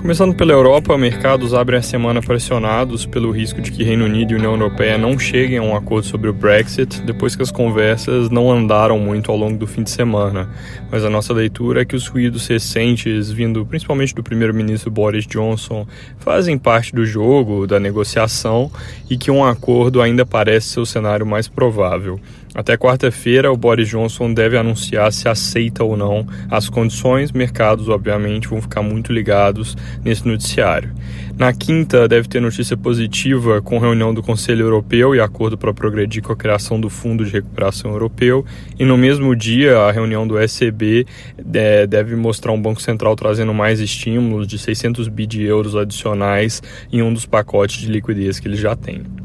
Começando pela Europa, mercados abrem a semana pressionados pelo risco de que Reino Unido e União Europeia não cheguem a um acordo sobre o Brexit, depois que as conversas não andaram muito ao longo do fim de semana. Mas a nossa leitura é que os ruídos recentes, vindo principalmente do primeiro-ministro Boris Johnson, fazem parte do jogo, da negociação, e que um acordo ainda parece ser o cenário mais provável. Até quarta-feira, o Boris Johnson deve anunciar se aceita ou não as condições. Mercados, obviamente, vão ficar muito ligados nesse noticiário. Na quinta, deve ter notícia positiva com reunião do Conselho Europeu e acordo para progredir com a criação do Fundo de Recuperação Europeu. E no mesmo dia, a reunião do ECB é, deve mostrar um Banco Central trazendo mais estímulos de 600 bi de euros adicionais em um dos pacotes de liquidez que ele já tem.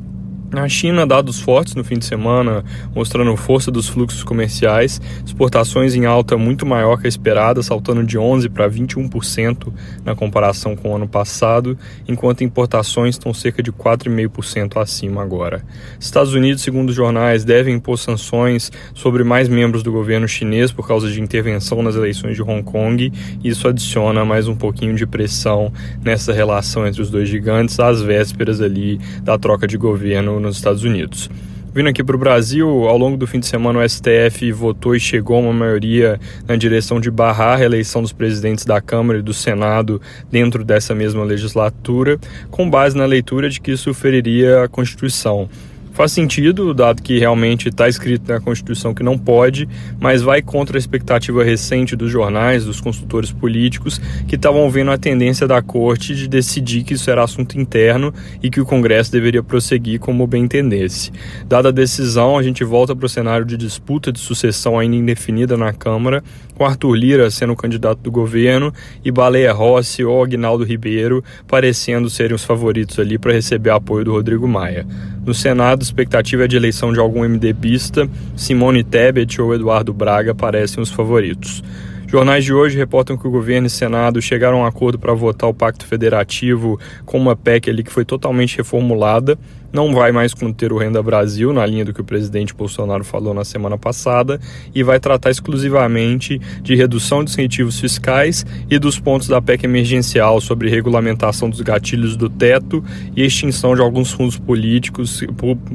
Na China, dados fortes no fim de semana, mostrando força dos fluxos comerciais, exportações em alta muito maior que a esperada, saltando de 11% para 21% na comparação com o ano passado, enquanto importações estão cerca de 4,5% acima agora. Estados Unidos, segundo os jornais, devem impor sanções sobre mais membros do governo chinês por causa de intervenção nas eleições de Hong Kong, e isso adiciona mais um pouquinho de pressão nessa relação entre os dois gigantes às vésperas ali da troca de governo nos Estados Unidos. Vindo aqui para o Brasil, ao longo do fim de semana o STF votou e chegou a uma maioria na direção de barrar a reeleição dos presidentes da Câmara e do Senado dentro dessa mesma legislatura, com base na leitura de que isso feriria a Constituição. Faz sentido, dado que realmente está escrito na Constituição que não pode, mas vai contra a expectativa recente dos jornais, dos consultores políticos, que estavam vendo a tendência da Corte de decidir que isso era assunto interno e que o Congresso deveria prosseguir como bem entendesse. Dada a decisão, a gente volta para o cenário de disputa de sucessão ainda indefinida na Câmara, com Arthur Lira sendo o candidato do governo e Baleia Rossi ou Agnaldo Ribeiro parecendo serem os favoritos ali para receber apoio do Rodrigo Maia. No Senado, expectativa é de eleição de algum MDBista, Simone Tebet ou Eduardo Braga parecem os favoritos. Jornais de hoje reportam que o governo e o Senado chegaram a um acordo para votar o Pacto Federativo com uma PEC ali que foi totalmente reformulada. Não vai mais conter o Renda Brasil, na linha do que o presidente Bolsonaro falou na semana passada, e vai tratar exclusivamente de redução de incentivos fiscais e dos pontos da PEC emergencial sobre regulamentação dos gatilhos do teto e extinção de alguns fundos políticos,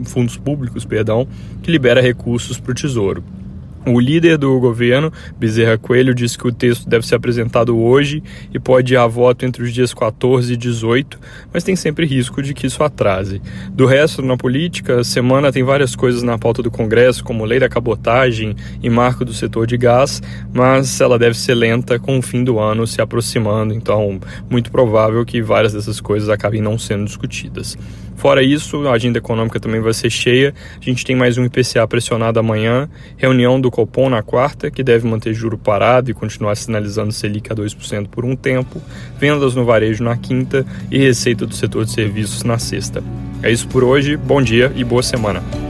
fundos públicos, perdão, que libera recursos para o Tesouro. O líder do governo, Bezerra Coelho, disse que o texto deve ser apresentado hoje e pode ir a voto entre os dias 14 e 18, mas tem sempre risco de que isso atrase. Do resto, na política, a semana tem várias coisas na pauta do Congresso, como lei da cabotagem e marco do setor de gás, mas ela deve ser lenta com o fim do ano se aproximando, então muito provável que várias dessas coisas acabem não sendo discutidas. Fora isso, a agenda econômica também vai ser cheia. A gente tem mais um IPCA pressionado amanhã, reunião do Copom na quarta, que deve manter juro parado e continuar sinalizando Selic a 2% por um tempo, vendas no varejo na quinta e receita do setor de serviços na sexta. É isso por hoje, bom dia e boa semana.